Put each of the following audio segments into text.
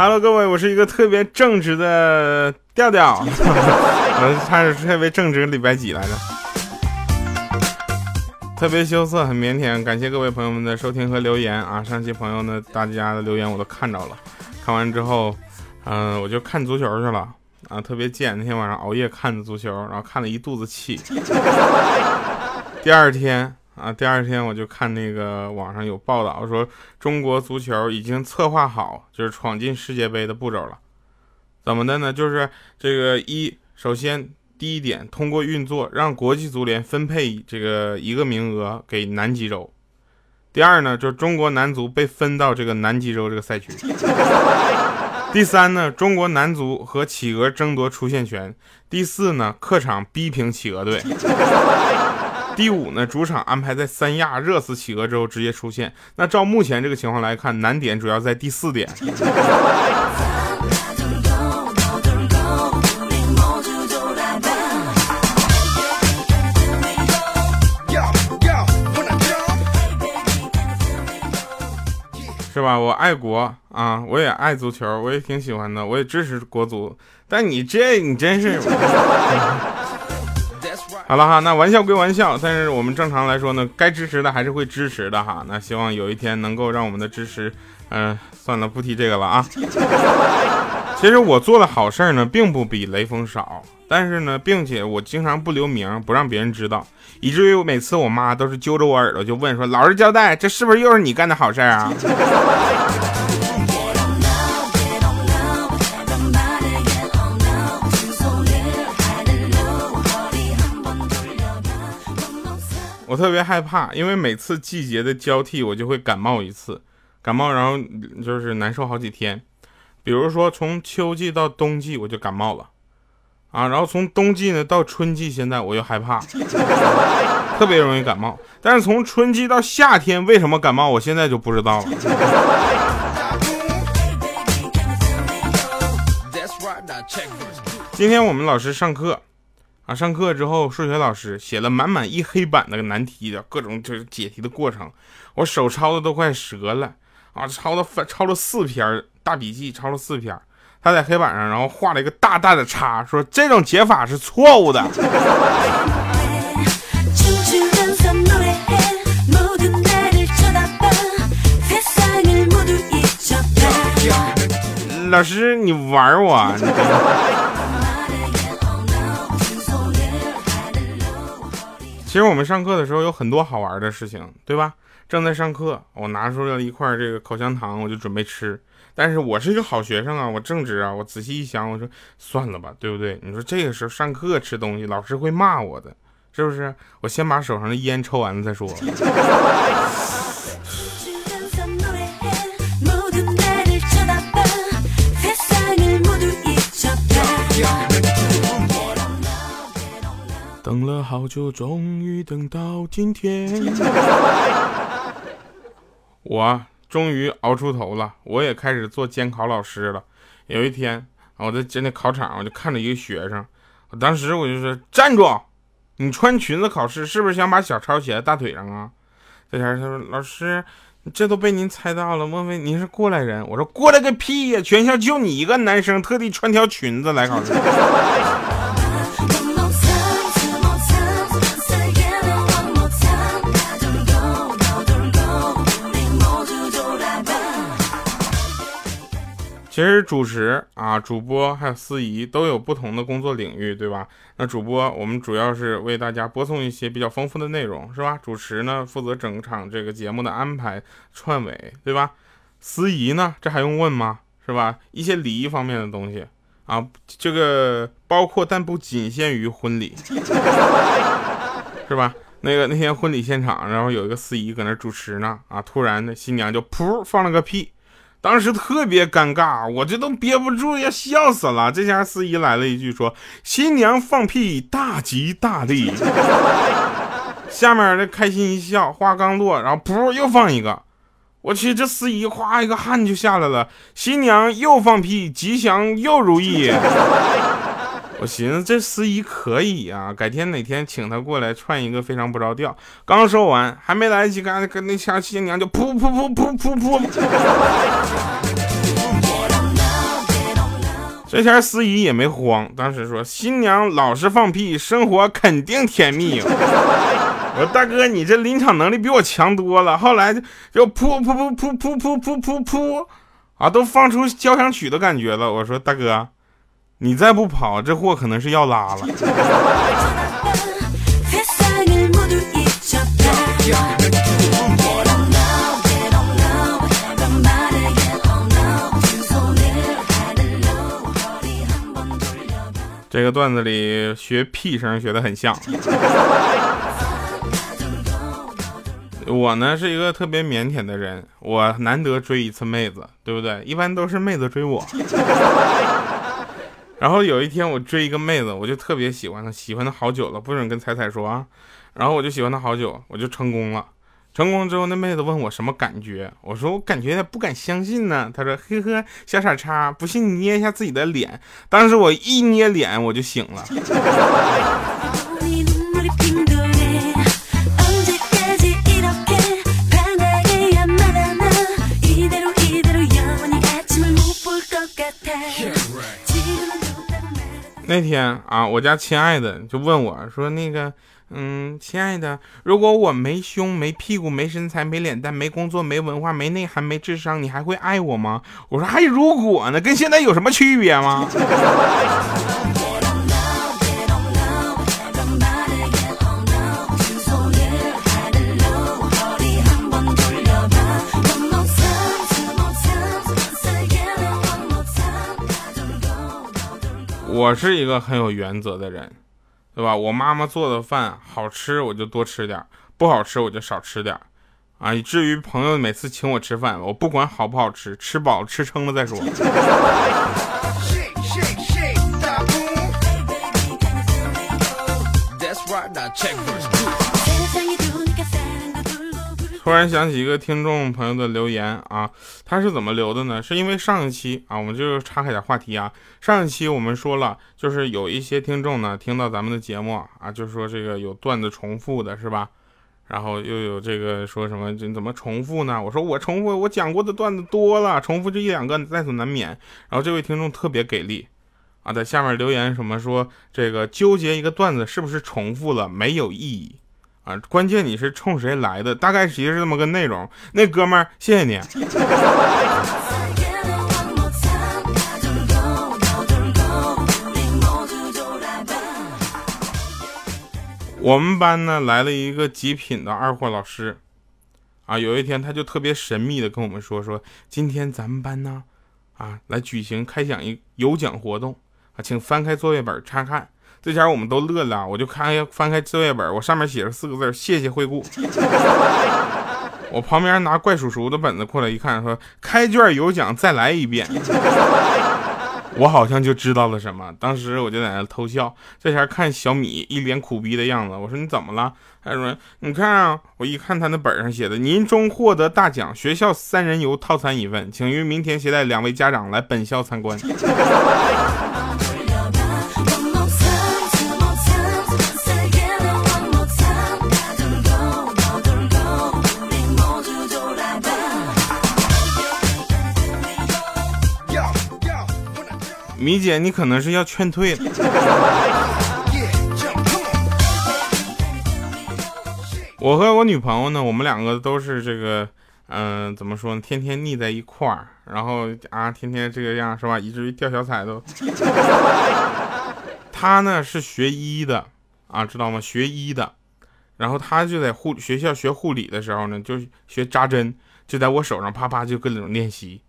Hello，各位，我是一个特别正直的调调，我 他是特别正直，礼拜几来着？特别羞涩，很腼腆。感谢各位朋友们的收听和留言啊！上期朋友呢，大家的留言我都看着了，看完之后，嗯，我就看足球去了啊，特别贱。那天晚上熬夜看的足球，然后看了一肚子气。第二天。啊，第二天我就看那个网上有报道说，中国足球已经策划好就是闯进世界杯的步骤了。怎么的呢？就是这个一，首先第一点，通过运作让国际足联分配这个一个名额给南极洲。第二呢，就是中国男足被分到这个南极洲这个赛区。第三呢，中国男足和企鹅争夺出线权。第四呢，客场逼平企鹅队。第五呢，主场安排在三亚热死企鹅之后直接出线。那照目前这个情况来看，难点主要在第四点。是吧？我爱国啊，我也爱足球，我也挺喜欢的，我也支持国足。但你这，你真是。好了哈，那玩笑归玩笑，但是我们正常来说呢，该支持的还是会支持的哈。那希望有一天能够让我们的支持，嗯，算了，不提这个了啊。其实我做的好事呢，并不比雷锋少，但是呢，并且我经常不留名，不让别人知道，以至于我每次我妈都是揪着我耳朵就问说：“老实交代，这是不是又是你干的好事啊？”我特别害怕，因为每次季节的交替，我就会感冒一次，感冒然后就是难受好几天。比如说从秋季到冬季，我就感冒了，啊，然后从冬季呢到春季，现在我又害怕，特别容易感冒。但是从春季到夏天，为什么感冒，我现在就不知道了。今天我们老师上课。啊！上课之后，数学老师写了满满一黑板那个难题的各种就是解题的过程，我手抄的都快折了啊！抄了翻抄了四篇大笔记，抄了四篇。他在黑板上，然后画了一个大大的叉，说这种解法是错误的。老师，你玩我？你其实我们上课的时候有很多好玩的事情，对吧？正在上课，我拿出了一块这个口香糖，我就准备吃。但是我是一个好学生啊，我正直啊。我仔细一想，我说算了吧，对不对？你说这个时候上课吃东西，老师会骂我的，是不是？我先把手上的烟抽完了再说。等了好久，终于等到今天。我终于熬出头了，我也开始做监考老师了。有一天，我在那考场，我就看着一个学生，我当时我就说：“站住！你穿裙子考试，是不是想把小抄写在大腿上啊？”这前他说：“老师，这都被您猜到了，莫非您是过来人？”我说：“过来个屁呀！全校就你一个男生，特地穿条裙子来考试。”其实主持啊，主播还有司仪都有不同的工作领域，对吧？那主播我们主要是为大家播送一些比较丰富的内容，是吧？主持呢负责整场这个节目的安排串尾，对吧？司仪呢，这还用问吗？是吧？一些礼仪方面的东西啊，这个包括但不仅限于婚礼，是吧？那个那天婚礼现场，然后有一个司仪搁那主持呢，啊，突然的新娘就噗放了个屁。当时特别尴尬，我这都憋不住要笑死了。这家司仪来了一句说：“新娘放屁大吉大利。” 下面这开心一笑，话刚落，然后噗又放一个。我去，这司仪哗一个汗就下来了。新娘又放屁，吉祥又如意。我寻思这司仪可以呀，改天哪天请他过来串一个非常不着调。刚说完，还没来得及干，跟那下新娘就噗噗噗噗噗噗。这前司仪也没慌，当时说新娘老实放屁，生活肯定甜蜜。我说大哥，你这临场能力比我强多了。后来就就噗噗噗噗噗噗噗噗噗，啊，都放出交响曲的感觉了。我说大哥，你再不跑，这货可能是要拉了。这个段子里学屁声学的很像。我呢是一个特别腼腆的人，我难得追一次妹子，对不对？一般都是妹子追我。然后有一天我追一个妹子，我就特别喜欢她，喜欢她好久了，不准跟彩彩说啊。然后我就喜欢她好久，我就成功了。成功之后，那妹子问我什么感觉，我说我感觉不敢相信呢。她说呵呵，小傻叉，不信你捏一下自己的脸。当时我一捏脸，我就醒了。那天啊，我家亲爱的就问我说那个。嗯，亲爱的，如果我没胸、没屁股、没身材、没脸蛋、没工作、没文化、没内涵、没智商，你还会爱我吗？我说还如果呢，跟现在有什么区别吗？我是一个很有原则的人。对吧？我妈妈做的饭好吃，我就多吃点不好吃我就少吃点啊。以至于朋友每次请我吃饭，我不管好不好吃，吃饱吃撑了再说。突然想起一个听众朋友的留言啊，他是怎么留的呢？是因为上一期啊，我们就岔开点话题啊。上一期我们说了，就是有一些听众呢听到咱们的节目啊，就说这个有段子重复的是吧？然后又有这个说什么这怎么重复呢？我说我重复我讲过的段子多了，重复这一两个在所难免。然后这位听众特别给力啊，在下面留言什么说这个纠结一个段子是不是重复了没有意义。啊，关键你是冲谁来的？大概其实是这么个内容。那哥们儿，谢谢你。我们班呢来了一个极品的二货老师，啊，有一天他就特别神秘的跟我们说说，今天咱们班呢，啊，来举行开奖一有奖活动，啊，请翻开作业本查看。这前我们都乐了，我就看翻开作业本，我上面写着四个字：谢谢惠顾。我旁边拿怪叔叔的本子过来一看，说开卷有奖，再来一遍。我好像就知道了什么，当时我就在那偷笑。这前看小米一脸苦逼的样子，我说你怎么了？他说你看啊，我一看他那本上写的，您中获得大奖，学校三人游套餐一份，请于明天携带两位家长来本校参观。米姐，你可能是要劝退了。我和我女朋友呢，我们两个都是这个，嗯，怎么说呢？天天腻在一块儿，然后啊，天天这个样是吧？以至于掉小彩都。她呢是学医的啊，知道吗？学医的，然后她就在护学校学护理的时候呢，就学扎针，就在我手上啪啪就各种练习。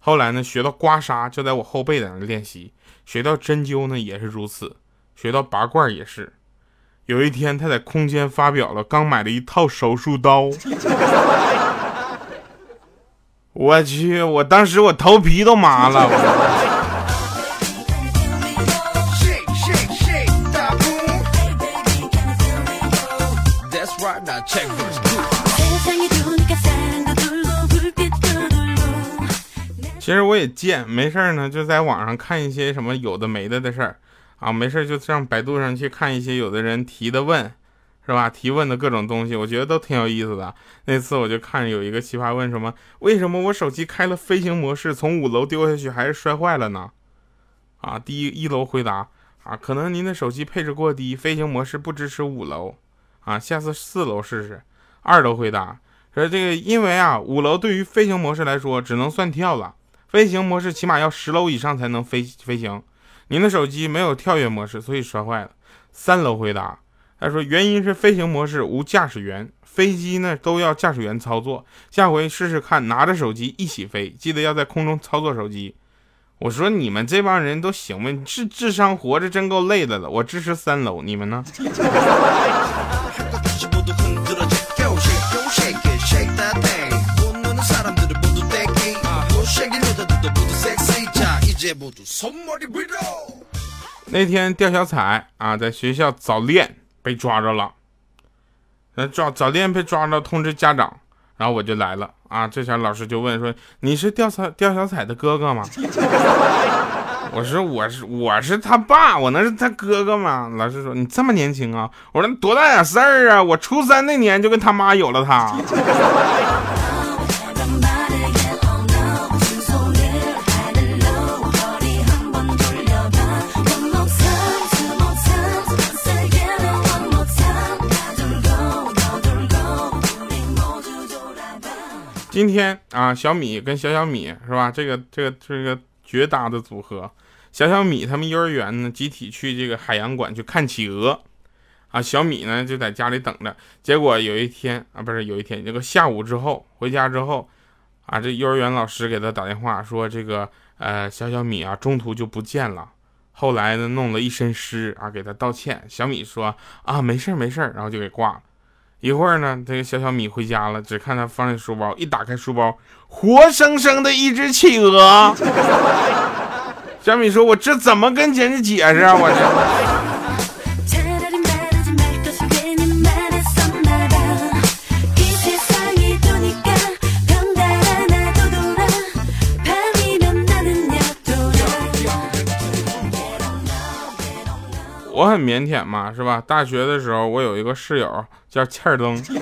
后来呢，学到刮痧就在我后背在那练习，学到针灸呢也是如此，学到拔罐也是。有一天他在空间发表了刚买了一套手术刀，我去，我当时我头皮都麻了。其实我也贱，没事呢，就在网上看一些什么有的没的的事儿啊，没事就上百度上去看一些有的人提的问，是吧？提问的各种东西，我觉得都挺有意思的。那次我就看有一个奇葩问什么，为什么我手机开了飞行模式，从五楼丢下去还是摔坏了呢？啊，第一一楼回答啊，可能您的手机配置过低，飞行模式不支持五楼啊，下次四楼试试。二楼回答说这个因为啊五楼对于飞行模式来说只能算跳了，飞行模式起码要十楼以上才能飞飞行，您的手机没有跳跃模式，所以摔坏了。三楼回答他说原因是飞行模式无驾驶员，飞机呢都要驾驶员操作，下回试试看拿着手机一起飞，记得要在空中操作手机。我说你们这帮人都行吗？智智商活着真够累的了。我支持三楼，你们呢？那天吊小彩啊，在学校早恋被抓着了。那抓早恋被抓着，通知家长。然后我就来了啊！这下老师就问说：“你是掉彩吊小彩的哥哥吗？” 我说：“我是我是他爸，我能是他哥哥吗？”老师说：“你这么年轻啊？”我说：“多大点事儿啊？我初三那年就跟他妈有了他。”今天啊，小米跟小小米是吧？这个这个这个绝搭的组合。小小米他们幼儿园呢，集体去这个海洋馆去看企鹅，啊，小米呢就在家里等着。结果有一天啊，不是有一天，这个下午之后回家之后，啊，这幼儿园老师给他打电话说，这个呃小小米啊中途就不见了。后来呢弄了一身湿啊，给他道歉。小米说啊没事儿没事儿然后就给挂了。一会儿呢，这个小小米回家了，只看他放下书包，一打开书包，活生生的一只企鹅。小米说：“我这怎么跟人家解释啊？我这。”我很腼腆嘛，是吧？大学的时候，我有一个室友叫欠儿灯，是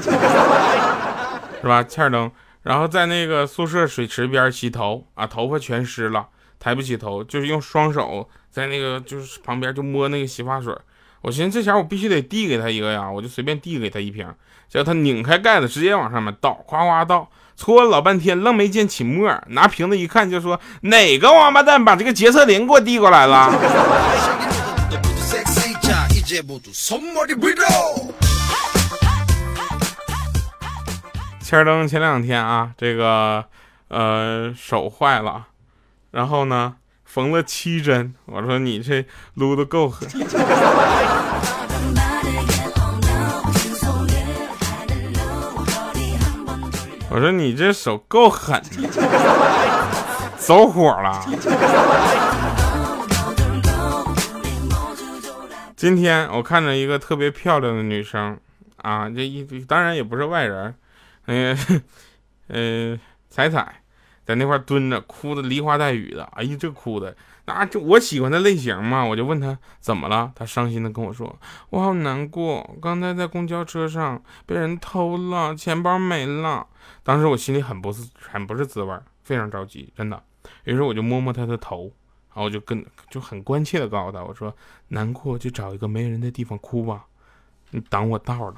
吧？欠儿灯，然后在那个宿舍水池边洗头啊，头发全湿了，抬不起头，就是用双手在那个就是旁边就摸那个洗发水。我寻思这前我必须得递给他一个呀，我就随便递给他一瓶，结果他拧开盖子直接往上面倒，夸夸倒，搓了老半天愣没见起沫，拿瓶子一看就说哪个王八蛋把这个洁厕灵给我递过来了。千灯前两天啊，这个呃手坏了，然后呢缝了七针。我说你这撸的够狠。我说你这手够狠，走火了。今天我看着一个特别漂亮的女生啊，这一当然也不是外人，那个，呃，彩彩在那块蹲着，哭的梨花带雨的。哎呀，这哭的，那就我喜欢的类型嘛。我就问她怎么了，她伤心的跟我说：“我好难过，刚才在公交车上被人偷了，钱包没了。”当时我心里很不是很不是滋味，非常着急，真的。于是我就摸摸她的头。然后我就跟就很关切的告诉他，我说难过就找一个没人的地方哭吧，你挡我道了。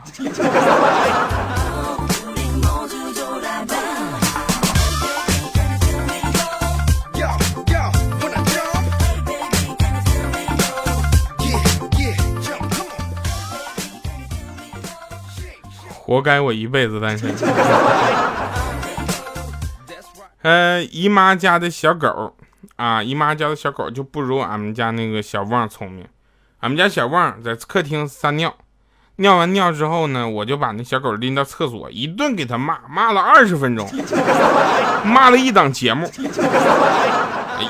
活该我一辈子单身。呃，姨妈家的小狗。啊，姨妈家的小狗就不如俺们家那个小旺聪明。俺们家小旺在客厅撒尿，尿完尿之后呢，我就把那小狗拎到厕所，一顿给他骂，骂了二十分钟，骂了一档节目。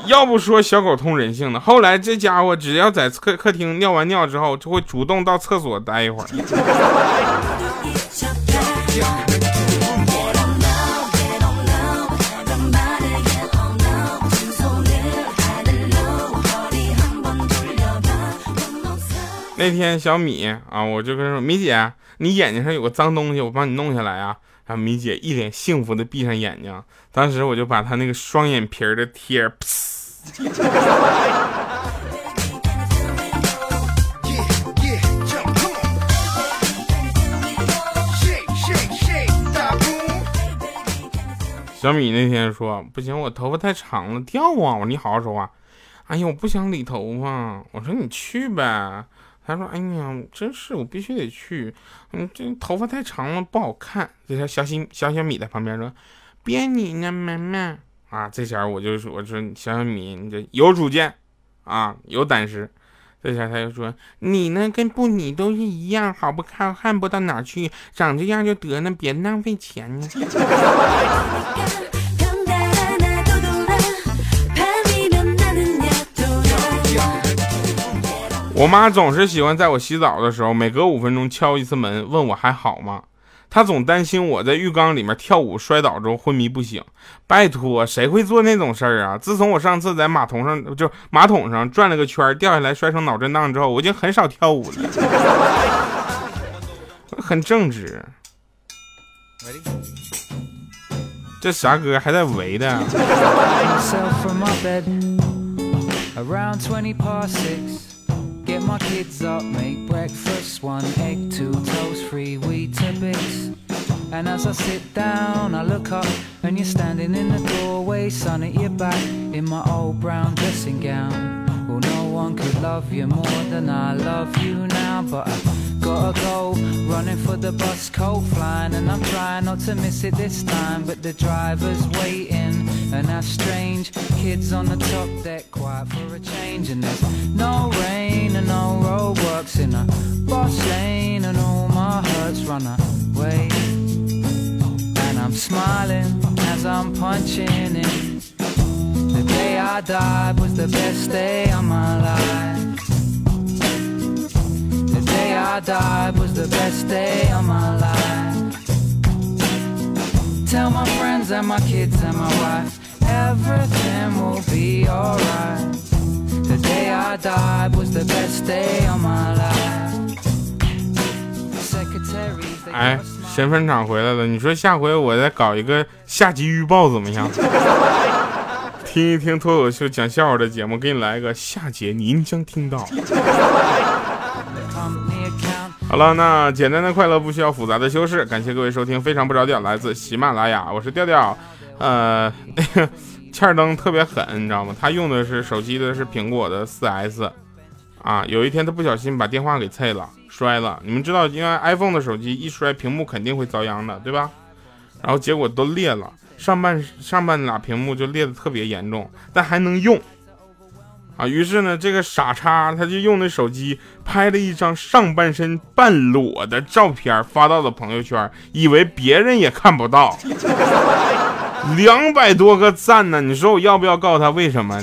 要不说小狗通人性呢，后来这家伙只要在客客厅尿完尿之后，就会主动到厕所待一会儿。那天小米啊，我就跟他说：“米姐，你眼睛上有个脏东西，我帮你弄下来啊。”然后米姐一脸幸福的闭上眼睛，当时我就把她那个双眼皮的贴，小米那天说：“不行，我头发太长了，掉啊！”我说：“你好好说话。”哎呀，我不想理头发。我说：“你去呗。”他说哎呀，真是我必须得去。嗯，这头发太长了不好看。这小小小小米在旁边说，别你呢，妈妈。啊，这前我就说我说小小米，你这有主见啊，有胆识。这下他又说：“你呢，跟不你都是一样，好不看看不到哪去，长这样就得了，别浪费钱呢。”我妈总是喜欢在我洗澡的时候，每隔五分钟敲一次门，问我还好吗？她总担心我在浴缸里面跳舞摔倒之后昏迷不醒。拜托，谁会做那种事儿啊？自从我上次在马桶上就马桶上转了个圈掉下来摔成脑震荡之后，我已经很少跳舞了。很正直。这啥歌还在围的？Get my kids up, make breakfast, one egg, two toast, three Weetabix. And as I sit down, I look up, and you're standing in the doorway, sun at your back, in my old brown dressing gown. Well, no one could love you more than I love you now, but I gotta go, running for the bus, cold flying, and I'm trying not to miss it this time, but the driver's waiting, and that's strange. Kids on the top deck, quiet for a change, and there's no rain and no roadworks in a bus lane, and all my hurts run away. And I'm smiling as I'm punching in. The day I died was the best day of my life. The day I died was the best day of my life. Tell my friends and my kids and my wife, 哎，神分厂回来了，你说下回我再搞一个下集预报怎么样？听一听脱口秀讲笑话的节目，给你来一个下节您将听到。好了，那简单的快乐不需要复杂的修饰。感谢各位收听，非常不着调，来自喜马拉雅，我是调调。呃，欠儿灯特别狠，你知道吗？他用的是手机的是苹果的四 S 啊。有一天他不小心把电话给碎了，摔了。你们知道，因为 iPhone 的手机一摔，屏幕肯定会遭殃的，对吧？然后结果都裂了。上半上半拉屏幕就裂的特别严重，但还能用啊。于是呢，这个傻叉他就用那手机拍了一张上半身半裸的照片发到了朋友圈，以为别人也看不到，两百多个赞呢。你说我要不要告诉他？为什么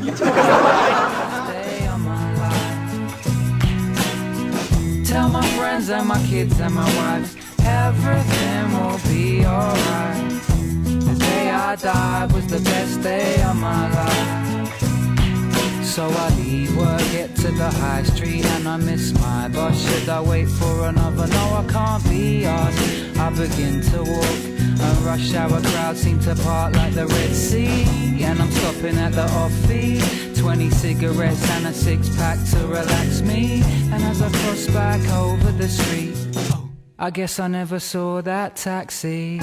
？I died was the best day of my life. So I leave work, get to the high street, and I miss my bus. Should I wait for another? No, I can't be asked. I begin to walk. A rush hour crowd seem to part like the Red Sea. And I'm stopping at the offie. 20 cigarettes and a six pack to relax me. And as I cross back over the street, I guess I never saw that taxi.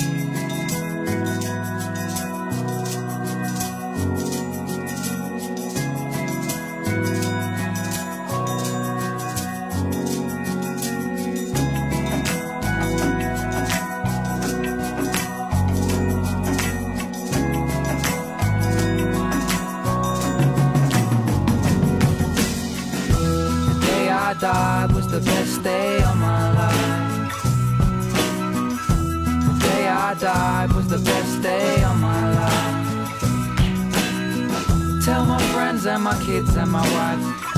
Kids and my wife,